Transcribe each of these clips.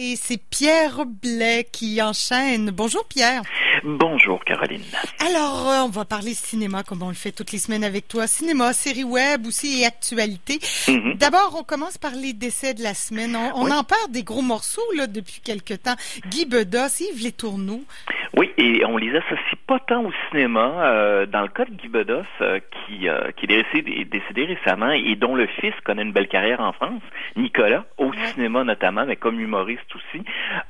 Et c'est Pierre Blais qui enchaîne. Bonjour Pierre. Bonjour Caroline. Alors, euh, on va parler cinéma comme on le fait toutes les semaines avec toi. Cinéma, série web aussi et actualité. Mhm. D'abord, on commence par les décès de la semaine. On, on Oui. en parle des gros morceaux là depuis quelque temps. Guy Bedos, Yves Les Tourneaux. Oui, et on les associe pas tant au cinéma. Euh, dans le cas de Guy Bedos, euh, qui, euh, qui est décédé, récemment et dont le fils connaît une belle carrière en France, Nicolas, au cinéma notamment, mais comme humoriste aussi.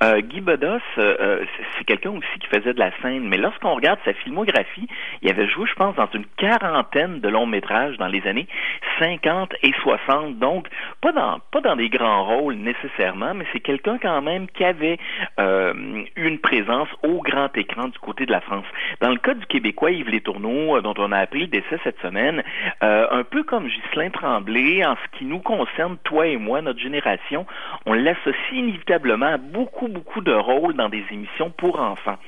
Euh, Guy Bedos, euh, euh, c'est- c'est quelqu'un aussi qui faisait de la scène, mais lorsqu'on regarde sa filmographie, il avait joué, je pense, dans une quarantaine de longs métrages dans les années 50 et 60, donc pas dans pas dans des grands rôles nécessairement, mais c'est quelqu'un quand même qui avait euh, une présence au grand écran du côté de la France. Dans le cas du Québécois Yves Les Tourneaux, euh, dont on a appris le décès cette semaine, euh, un peu comme Ghislain Tremblay, en ce qui nous concerne, toi et moi, notre génération, on l'associe inévitablement à beaucoup, beaucoup de rôles dans des émissions pour enfants.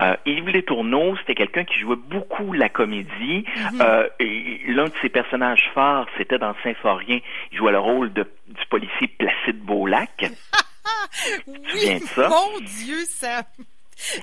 Euh, Yves Les Tourneaux, c'était quelqu'un qui jouait beaucoup la comédie. Euh, et L'un de ses personnages phares, c'était dans Symphorien. Il jouait le rôle de, du policier Placide Beaulac. Oui, souviens de ça? mon Dieu, ça...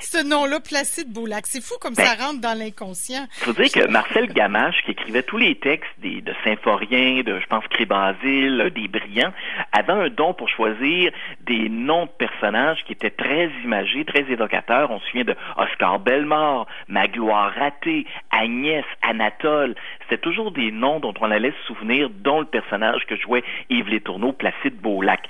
Ce nom-là, Placide Beaulac, c'est fou comme Ben, ça rentre dans l'inconscient. faut dire que Marcel Gamache, qui écrivait tous les textes des, de Symphorien, de, je pense, Crébasile, des Brillants, avait un don pour choisir des noms de personnages qui étaient très imagés, très évocateurs. On se souvient de Oscar Bellemare, Magloire Raté, Agnès, Anatole. C'était toujours des noms dont on allait se souvenir, dont le personnage que jouait Yves Les Tourneaux, Placide Beaulac.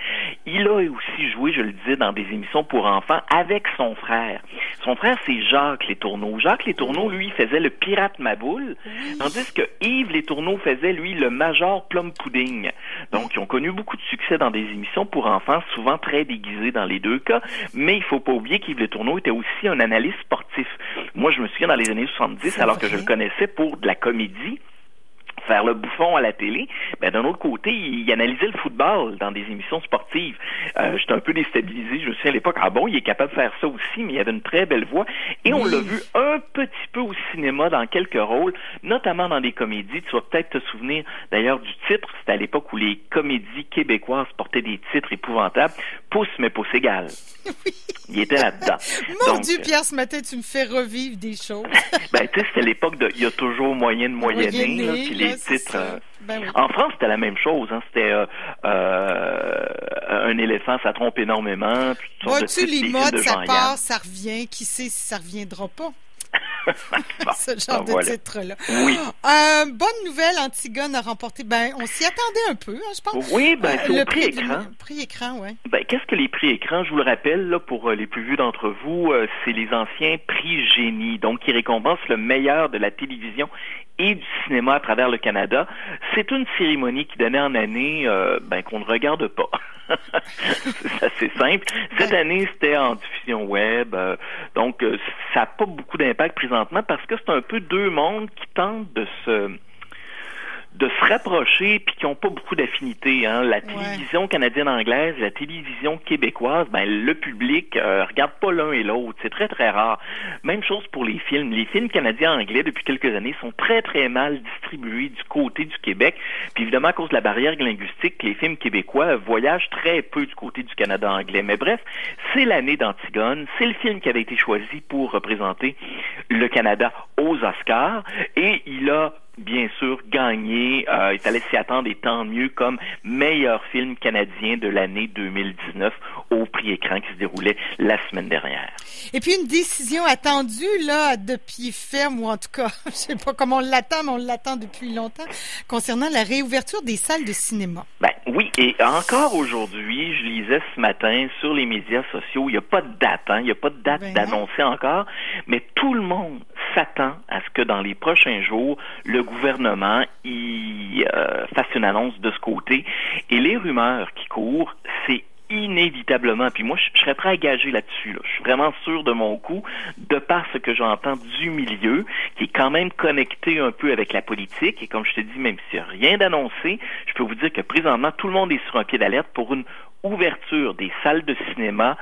Il a aussi joué, je le disais, dans des émissions pour enfants avec son frère. Son frère, c'est Jacques Les Tourneaux. Jacques Les Tourneaux, lui, faisait le pirate Maboule, tandis que Yves Les Tourneaux faisait, lui, le Major Plum Pudding. Donc, ils ont connu beaucoup de succès dans des émissions pour enfants, souvent très déguisés dans les deux cas, mais il faut pas oublier qu'Yves Les Tourneaux était aussi un analyste sportif. Moi, je me souviens dans les années 70, C'est alors que je le connaissais pour de la comédie, faire le bouffon à la télé, ben d'un autre côté, il analysait le football dans des émissions sportives. Euh, J'étais un peu déstabilisé, je me souviens à l'époque, ah bon, il est capable de faire ça aussi, mais il avait une très belle voix. Et on Oui. l'a vu un petit peu au cinéma dans quelques rôles, notamment dans des comédies. Tu vas peut-être te souvenir d'ailleurs du titre, c'était à l'époque où les comédies québécoises portaient des titres épouvantables, Pouce mais pouce égal. Il était là-dedans. Mon Donc, Dieu, Pierre, ce matin, tu me fais revivre des choses. ben, tu sais, c'était l'époque de il y a toujours moyen de moyenner, Les titres. Ben oui. En France, c'était la même chose. Hein. C'était euh, euh, un éléphant, ça trompe énormément. Puis Vois-tu, les des modes, ça part, ça revient. Qui sait si ça reviendra pas? Bon, ce genre ben de voilà. titre-là. Oui. Euh, bonne nouvelle, Antigone a remporté. Ben, on s'y attendait un peu, hein, je pense. Oui, ben, c'est le au prix écran. prix écran, ouais. Ben, qu'est-ce que les prix écran? Je vous le rappelle, là, pour les plus vieux d'entre vous, c'est les anciens prix génie, donc qui récompensent le meilleur de la télévision et du cinéma à travers le Canada. C'est une cérémonie qui donnait en année euh, ben, qu'on ne regarde pas. c'est assez simple. Cette année, c'était en diffusion web, euh, donc euh, ça n'a pas beaucoup d'impact présentement parce que c'est un peu deux mondes qui tentent de se de se rapprocher puis qui n'ont pas beaucoup d'affinité. Hein. La télévision canadienne-anglaise, la télévision québécoise, ben le public euh, regarde pas l'un et l'autre. C'est très très rare. Même chose pour les films. Les films canadiens-anglais depuis quelques années sont très très mal distribués du côté du Québec. Puis évidemment à cause de la barrière linguistique, les films québécois voyagent très peu du côté du Canada anglais. Mais bref, c'est l'année d'Antigone. C'est le film qui avait été choisi pour représenter le Canada aux Oscars et il a bien sûr gagné. Euh, il fallait s'y attendre et tant mieux comme meilleur film canadien de l'année 2019 au prix écran qui se déroulait la semaine dernière. Et puis une décision attendue là de pied ferme ou en tout cas, je sais pas comment on l'attend, mais on l'attend depuis longtemps concernant la réouverture des salles de cinéma. Ben oui, et encore aujourd'hui, je lisais ce matin sur les médias sociaux, il n'y a pas de date, hein, il n'y a pas de date Ben non. d'annoncer encore, mais tout le monde s'attend à ce que dans les prochains jours, le gouvernement y euh, fasse une annonce de ce côté. Et les rumeurs qui courent, inévitablement, puis moi je, je serais prêt à gager là-dessus. Là. Je suis vraiment sûr de mon coup, de par ce que j'entends du milieu, qui est quand même connecté un peu avec la politique. Et comme je te dis, même s'il n'y a rien d'annoncé, je peux vous dire que présentement, tout le monde est sur un pied d'alerte pour une ouverture des salles de cinéma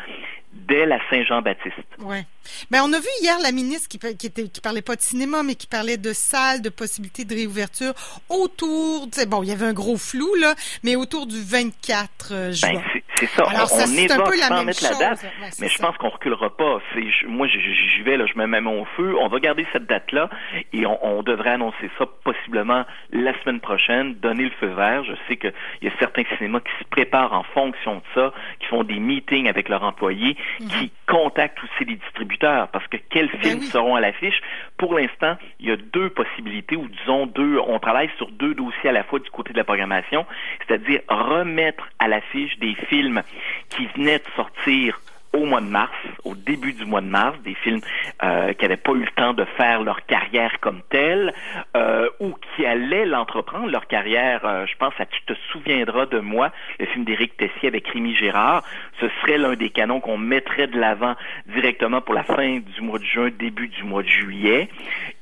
dès la Saint-Jean-Baptiste. Ouais. Ben on a vu hier la ministre qui, qui était qui parlait pas de cinéma mais qui parlait de salles, de possibilités de réouverture autour, bon, il y avait un gros flou là, mais autour du 24 euh, juin. Ben, c'est- ça. Alors, on, ça, on c'est un peu la sans même mettre la date, Ouais, mais je pense qu'on reculera pas. Je- moi, j'y- vais, là, je me mets mon feu. On va garder cette date-là et on, on devrait annoncer ça possiblement la semaine prochaine, donner le feu vert. Je sais qu'il y a certains cinémas qui se préparent en fonction de ça, qui font des meetings avec leurs employés, qui contactent aussi les distributeurs parce que quels films Mhm. Ben oui. seront à l'affiche? Pour l'instant, il y a deux possibilités ou disons deux, on travaille sur deux dossiers à la fois du côté de la programmation, c'est-à-dire remettre à l'affiche des films qui venaient de sortir au mois de mars, au début du mois de mars, des films euh, qui n'avaient pas eu le temps de faire leur carrière comme telle, euh, ou qui allaient l'entreprendre, leur carrière, euh, je pense à Tu te souviendras de moi, le film d'Éric Tessier avec Rémi Gérard, ce serait l'un des canons qu'on mettrait de l'avant directement pour la fin du mois de juin, début du mois de juillet.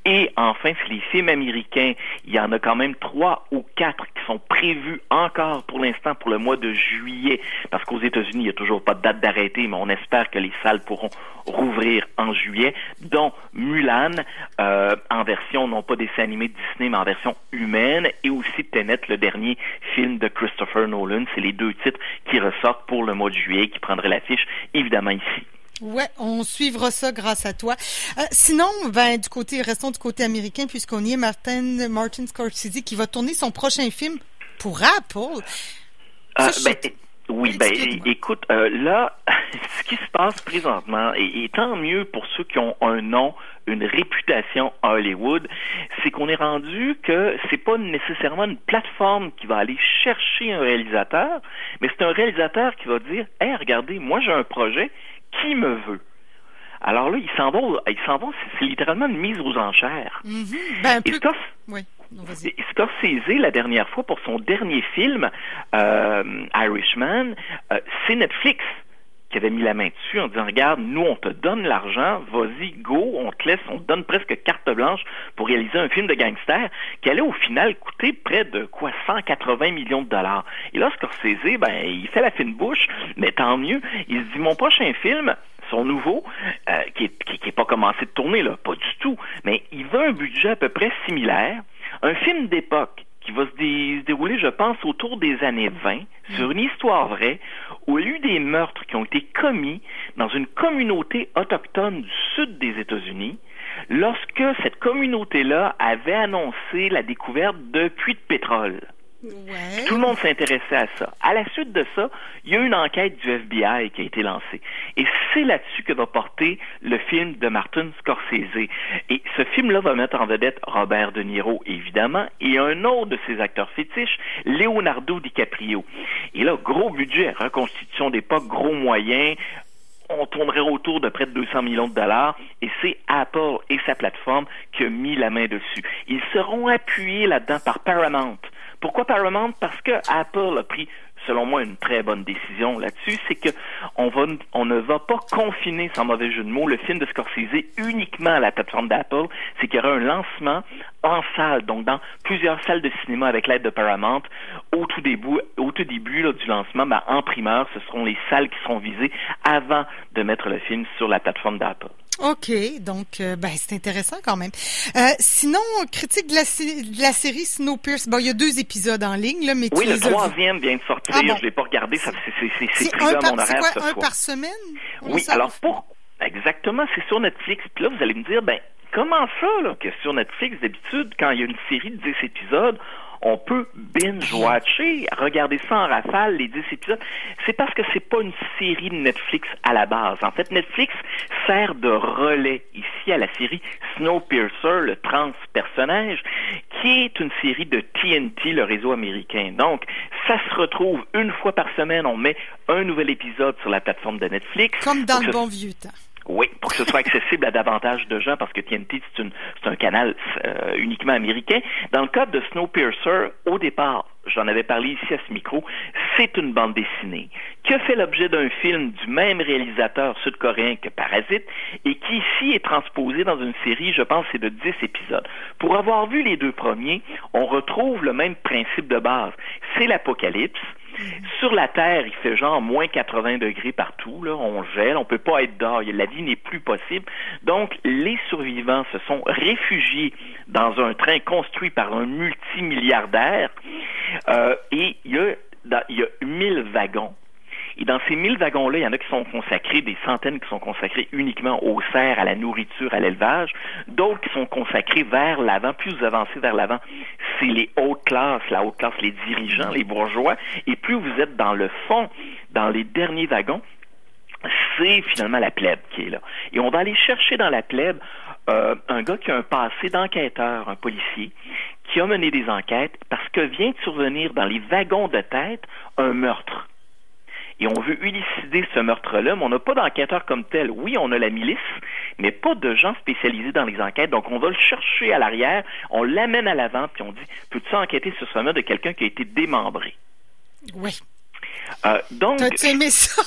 Et enfin, c'est les films américains. Il y en a quand même trois ou quatre qui sont prévus encore pour l'instant pour le mois de juillet, parce qu'aux États-Unis, il n'y a toujours pas de date d'arrêté, mais on espère que les salles pourront rouvrir en juillet, dont Mulan, euh, en version non pas dessin animé de Disney, mais en version humaine, et aussi Tenet, le dernier film de Christopher Nolan. C'est les deux titres qui ressortent pour le mois de juillet, qui prendraient l'affiche, évidemment ici. Ouais, on suivra ça grâce à toi. Euh, sinon, ben du côté, restons du côté américain puisqu'on y est, Martin, Martin Scorsese qui va tourner son prochain film pour Apple. Ça, je- ben, oui, ben, écoute, euh, là, ce qui se passe présentement, et, et tant mieux pour ceux qui ont un nom, une réputation à Hollywood, c'est qu'on est rendu que c'est pas nécessairement une plateforme qui va aller chercher un réalisateur, mais c'est un réalisateur qui va dire, hey, regardez, moi j'ai un projet, qui me veut? Alors là, ils s'en vont, ils s'en vont, c'est- littéralement une mise aux enchères. Mhm. Ben Et plus. Oui, non, Scorsese, la dernière fois, pour son dernier film, euh, Irishman, euh, c'est Netflix qui avait mis la main dessus en disant, regarde, nous, on te donne l'argent, vas-y, go, on te laisse, on te donne presque carte blanche pour réaliser un film de gangster qui allait au final coûter près de, quoi, 180 millions de dollars. Et là, Scorsese, ben, il fait la fine bouche, mais tant mieux. Il se dit, mon prochain film, son nouveau, euh, qui est, qui, est pas commencé de tourner, là, pas du tout, mais il veut un budget à peu près similaire, un film d'époque qui va se dérouler, je pense, autour des années 20, sur une histoire vraie, où il y a eu des meurtres qui ont été commis dans une communauté autochtone du sud des États-Unis, lorsque cette communauté-là avait annoncé la découverte de puits de pétrole. Tout le monde s'intéressait à ça. À la suite de ça, il y a une enquête du FBI qui a été lancée. Et c'est là-dessus que va porter le film de Martin Scorsese. Et ce film-là va mettre en vedette Robert De Niro, évidemment, et un autre de ses acteurs fétiches, Leonardo DiCaprio. Et là, gros budget, reconstitution d'époque, gros moyens, on tournerait autour de près de 200 millions de dollars et c'est Apple et sa plateforme qui a mis la main dessus. Ils seront appuyés là-dedans par Paramount. Pourquoi Paramount? Parce que Apple a pris selon moi, une très bonne décision là-dessus, c'est que on ne va pas confiner, sans mauvais jeu de mots, le film de Scorsese uniquement à la plateforme d'Apple. C'est qu'il y aura un lancement en salle, donc dans plusieurs salles de cinéma avec l'aide de Paramount. Au tout début, du lancement, ben, en primeur, ce seront les salles qui seront visées avant de mettre le film sur la plateforme d'Apple. OK, donc euh, ben c'est intéressant quand même. Euh, sinon, critique de la, de la série Snowpiercer. Bon, il y a deux épisodes en ligne là, mais oui, tu le as troisième vient de sortir. Ah bon. Je l'ai pas regardé. C'est, mon c'est horaire quoi, ce un soir. par semaine? On Oui, alors pour exactement, c'est sur Netflix. Puis là, vous allez me dire, ben comment ça, là, que sur Netflix, d'habitude, quand il y a une série de 10 épisodes, on peut binge-watcher, regarder ça en rafale, les 10 épisodes. C'est parce que c'est pas une série de Netflix à la base. En fait, Netflix sert de relais ici à la série Snowpiercer, le trans-personnage, qui est une série de TNT, le réseau américain. Donc, ça se retrouve une fois par semaine, on met un nouvel épisode sur la plateforme de Netflix. Comme dans le bon vieux temps. Oui, pour que ce soit accessible à davantage de gens, parce que TNT, c'est, un canal euh, uniquement américain. Dans le cas de Snowpiercer, au départ, j'en avais parlé ici à ce micro, c'est une bande dessinée qui a fait l'objet d'un film du même réalisateur sud-coréen que Parasite et qui ici est transposé dans une série, je pense, c'est de 10 épisodes. Pour avoir vu les deux premiers, on retrouve le même principe de base. C'est l'apocalypse. Sur la Terre, il fait genre moins 80 degrés partout, là, on gèle, on peut pas être dehors, la vie n'est plus possible. Donc, les survivants se sont réfugiés dans un train construit par un multimilliardaire euh, et il y a, dans- il y a 1000 wagons Et dans ces 1000 wagons-là, il y en a qui sont consacrés, des centaines qui sont consacrés uniquement aux serres, à la nourriture, à l'élevage, d'autres qui sont consacrés vers l'avant. Plus avancez vers l'avant, c'est les hautes classes, la haute classe, les dirigeants, les bourgeois. Et plus vous êtes dans le fond, dans les derniers wagons, c'est finalement la plèbe qui est là. Et on va aller chercher dans la plèbe euh, un gars qui a un passé d'enquêteur, un policier, qui a mené des enquêtes parce que vient de survenir dans les wagons de tête un meurtre. Et on veut élucider ce meurtre-là, mais on n'a pas d'enquêteur comme tel. Oui, on a la milice, mais pas de gens spécialisés dans les enquêtes. Donc, on va le chercher à l'arrière, on l'amène à l'avant, puis on dit, peux-tu enquêter sur ce meurtre de quelqu'un qui a été démembré? Oui. Euh, donc, T'as aimé ça?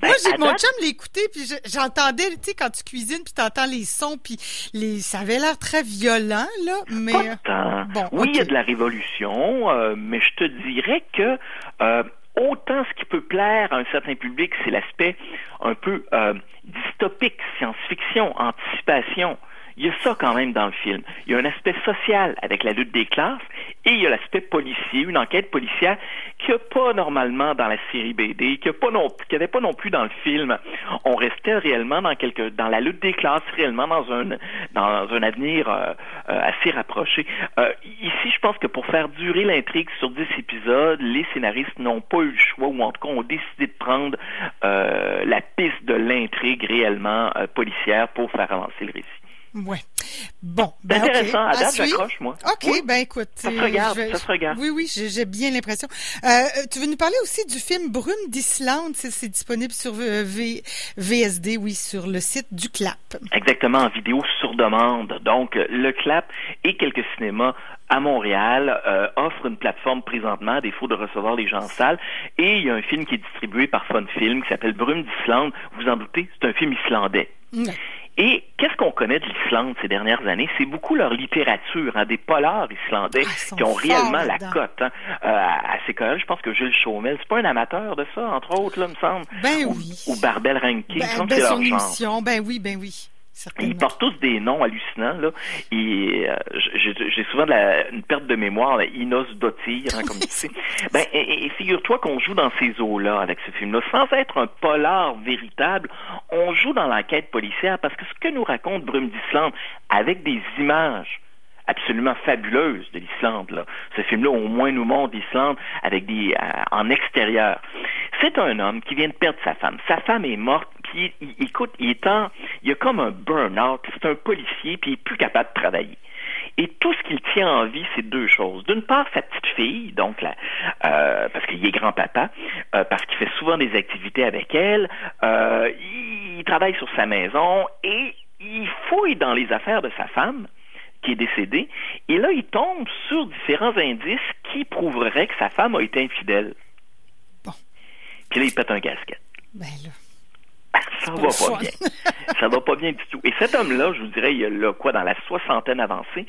Ben, Moi, j'ai mon date- chum l'écoutait, puis je- j'entendais, tu sais, quand tu cuisines, puis t'entends les sons, puis les, ça avait l'air très violent, là, mais... Pas tant. bon, oui, il y a de la révolution, euh, mais je te dirais que euh, autant ce qui peut plaire à un certain public, c'est l'aspect un peu euh, dystopique, science-fiction, anticipation. Il y a ça quand même dans le film. Il y a un aspect social avec la lutte des classes et il y a l'aspect policier, une enquête policière qu'il n'y a pas normalement dans la série BD, qu'il n'y pas non, plus dans le film. On restait réellement dans quelque, dans la lutte des classes, réellement dans un, avenir euh, euh, assez rapproché. Euh, ici, je pense que pour faire durer l'intrigue sur 10 épisodes, les scénaristes n'ont pas eu le choix, ou en tout cas ont décidé de prendre la piste de l'intrigue réellement policière pour faire avancer le récit. Ouais. Bon, ben, intéressant. À date, j'accroche, moi. OK, Oui. ben écoute. Ça se euh, regarde, vais- ça se regarde. Oui, oui, j'ai bien l'impression. Euh, tu veux nous parler aussi du film Brume d'Islande, c'est c'est disponible sur euh, V- VSD, oui, sur le site du CLAP. Exactement, en vidéo sur demande. Donc, euh, le CLAP et quelques cinémas à Montréal euh, offrent une plateforme présentement, à défaut de recevoir les gens en salle. Et il y a un film qui est distribué par Fun Film qui s'appelle Brume d'Islande. Vous en doutez, c'est un film islandais. Et qu'est-ce qu'on connaît de l'Islande ces dernières années? C'est beaucoup leur littérature, hein, des polars islandais Ah, qui ont réellement la cote. Hein. Euh, à ces cas-là, je pense que Gilles Chaumel, c'est pas un amateur de ça, entre autres, là, me semble? Ben ou, oui. ou Barbel Rankin, il me Ben, semble ben, leur genre. ben oui, ben oui, Ils portent tous des noms hallucinants, là. Et euh, j'ai souvent de la- une perte de mémoire, là, Inos Dottir, hein, comme tu sais. Ben, et, et figure-toi qu'on joue dans ces eaux-là avec ce film-là. Sans être un polar véritable, on joue dans l'enquête policière parce que ce que nous raconte Brume d'Islande, avec des images absolument fabuleuses de l'Islande. Là. Ce film-là, au moins, nous montre l'Islande avec des euh, en extérieur. C'est un homme qui vient de perdre sa femme. Sa femme est morte, puis il, écoute, il est en, il a comme un burn-out. C'est un policier, puis il est plus capable de travailler. Et tout ce qu'il tient en vie, c'est deux choses. D'une part, sa petite fille, donc la, euh, parce qu'il est grand-papa, euh, parce qu'il fait souvent des activités avec elle, euh, il travaille sur sa maison et il fouille dans les affaires de sa femme qui est décédée, et là, il tombe sur différents indices qui prouveraient que sa femme a été infidèle. Bon. Puis là, il pète un gasket. Ben là. Ah, ça va pas fun. bien. ça va pas bien du tout. Et cet homme-là, je vous dirais, il a là, quoi, dans la soixantaine avancée,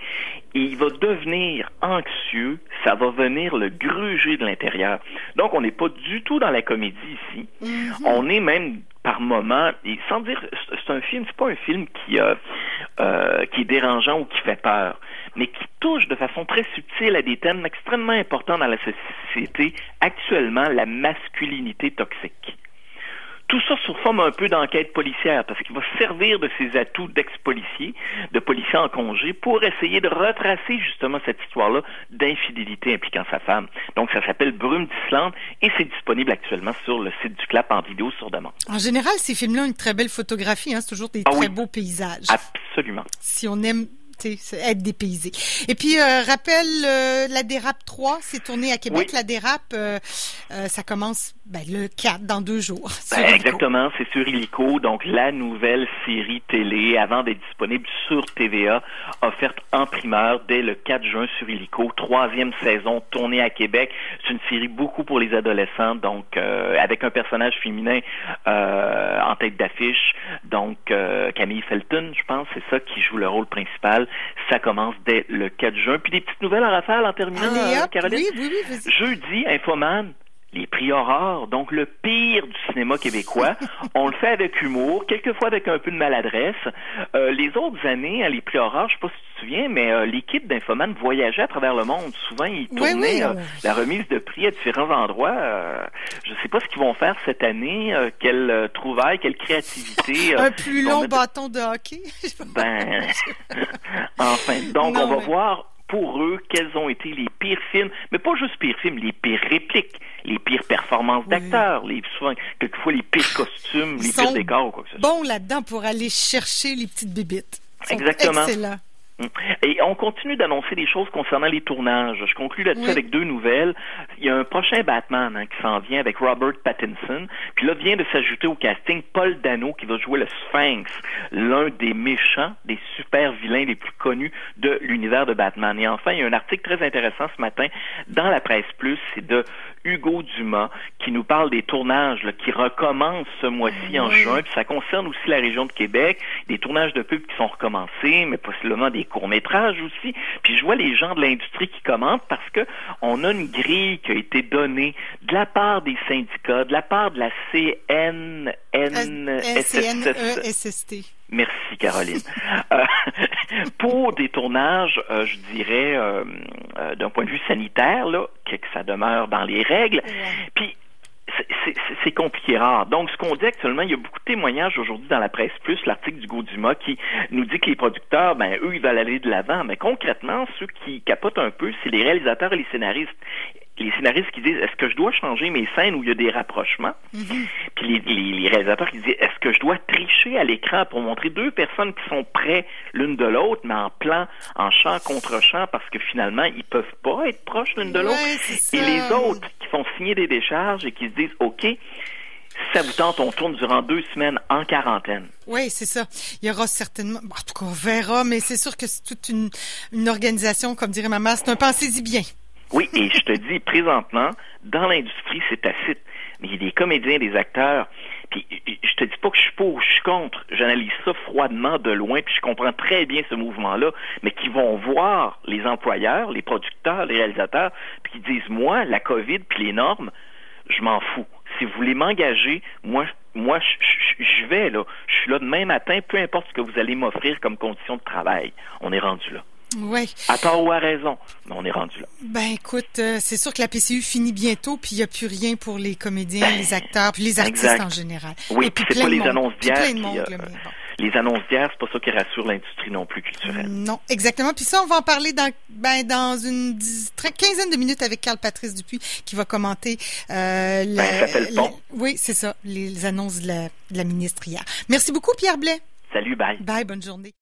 et il va devenir anxieux, ça va venir le gruger de l'intérieur. Donc, on n'est pas du tout dans la comédie ici. Mhm. On est même par moments, et sans dire, c'est- un film, c'est pas un film qui, euh, qui est dérangeant ou qui fait peur, mais qui touche de façon très subtile à des thèmes extrêmement importants dans la société actuellement, la masculinité toxique. Tout ça sous forme un peu d'enquête policière, parce qu'il va servir de ses atouts d'ex-policier, de policier en congé, pour essayer de retracer justement cette histoire-là d'infidélité impliquant sa femme. Donc ça s'appelle Brume d'Islande et c'est disponible actuellement sur le site du CLAP en vidéo sur demande. En général, ces films-là ont une très belle photographie, hein, c'est toujours des Ah très oui. beaux paysages. Absolument. Si on aime être dépaysé. Et puis, euh, rappelle, euh, la Dérape 3, c'est tourné à Québec. Oui. La Dérape, euh, euh, ça commence ben, le 4, dans deux jours. Ben, exactement, c'est sur Illico, donc la nouvelle série télé, avant d'être disponible sur TVA, offerte en primeur dès le 4 juin sur Illico, troisième saison tournée à Québec. C'est une série beaucoup pour les adolescents, donc euh, avec un personnage féminin euh, en tête d'affiche, donc euh, Camille Felton, je pense, c'est ça qui joue le rôle principal. Ça commence dès le 4 juin. Puis des petites nouvelles en rafale en terminant, Allez, hop, Caroline? oui, oui, oui. Jeudi, Infoman, les prix Aurore, donc le pire du cinéma québécois. On le fait avec humour, quelquefois avec un peu de maladresse. Euh, les autres années, hein, les prix Aurore, je sais pas si tu te souviens, mais euh, l'équipe d'Infoman voyageait à travers le monde. Souvent, ils tournaient euh, la remise de prix à différents endroits. je sais pas ce qu'ils vont faire cette année, quelle trouvaille, quelle créativité. un plus long bâton de hockey. ben, enfin, donc on va voir pour eux quels ont été les pires films, mais pas juste pires films, les pires répliques, les pires performances d'acteurs, les souvent quelquefois les pires costumes, les pires décors ou quoi que ce soit. Bon là-dedans pour aller chercher les petites bébites. Exactement. Excellent. Et on continue d'annoncer des choses concernant les tournages. Je conclue là-dessus avec deux nouvelles. Il y a un prochain Batman hein, qui s'en vient avec Robert Pattinson. Puis là vient de s'ajouter au casting Paul Dano qui va jouer le Sphinx, l'un des méchants, des super vilains les plus connus de l'univers de Batman. Et enfin, il y a un article très intéressant ce matin dans la presse plus, c'est de Hugo Dumas qui nous parle des tournages qui recommencent ce mois-ci en juin. Puis ça concerne aussi la région de Québec, des tournages de pubs qui sont recommencés, mais possiblement des courts-métrages aussi. Puis je vois les gens de l'industrie qui commentent parce que on a une grille qui a été donnée de la part des syndicats, de la part de la CNNSST. Merci, Caroline. Euh, pour des tournages, euh, je dirais, euh, d'un point de vue sanitaire, là, que, ça demeure dans les règles. Puis c'est compliqué rare. Donc, ce qu'on dit actuellement, il y a beaucoup de témoignages aujourd'hui dans la presse plus, l'article du Dumas qui nous dit que les producteurs, ben, eux, ils veulent aller de l'avant. Mais concrètement, ceux qui capotent un peu, c'est les réalisateurs et les scénaristes les scénaristes qui disent est-ce que je dois changer mes scènes où il y a des rapprochements? Mm-hmm. puis les, réalisateurs qui disent est-ce que je dois tricher à l'écran pour montrer deux personnes qui sont près l'une de l'autre mais en plan en champ contre champ parce que finalement ils peuvent pas être proches l'une de l'autre? Et les autres qui font signer des décharges et qui se disent ok ça vous tente, on tourne durant deux semaines en quarantaine. Oui, c'est ça. Il y aura certainement, en tout cas, on verra, mais c'est sûr que c'est toute une, une organisation, comme dirait ma mère, c'est un pensez-y bien. Oui, et je te dis, présentement, dans l'industrie, c'est tacite. Mais il y a des comédiens, des acteurs. Puis je te dis pas que je suis pour ou je suis contre. J'analyse ça froidement de loin, puis je comprends très bien ce mouvement-là, mais qui vont voir les employeurs, les producteurs, les réalisateurs, puis qui disent moi, la COVID puis les normes, je m'en fous. Si vous voulez m'engager, moi, moi, je vais là. Je suis là demain matin, peu importe ce que vous allez m'offrir comme condition de travail. On est rendu là. Oui. À tort ou à raison, mais on est rendu là. Ben écoute, euh, c'est sûr que la PCU finit bientôt, puis il n'y a plus rien pour les comédiens, ben, les acteurs, puis les artistes en général. Oui, puis c'est pas les annonces d'hier. Euh, les annonces d'hier, c'est pas ça qui rassure l'industrie non plus culturelle. Non, exactement. Puis ça, on va en parler dans, ben, dans une quinzaine de minutes avec Carl Patrice Dupuis qui va commenter. Euh, ben, le pont. oui, c'est ça, les, annonces de la, de la ministre hier. Merci beaucoup, Pierre Blais. Salut, bye. Bye, bonne journée.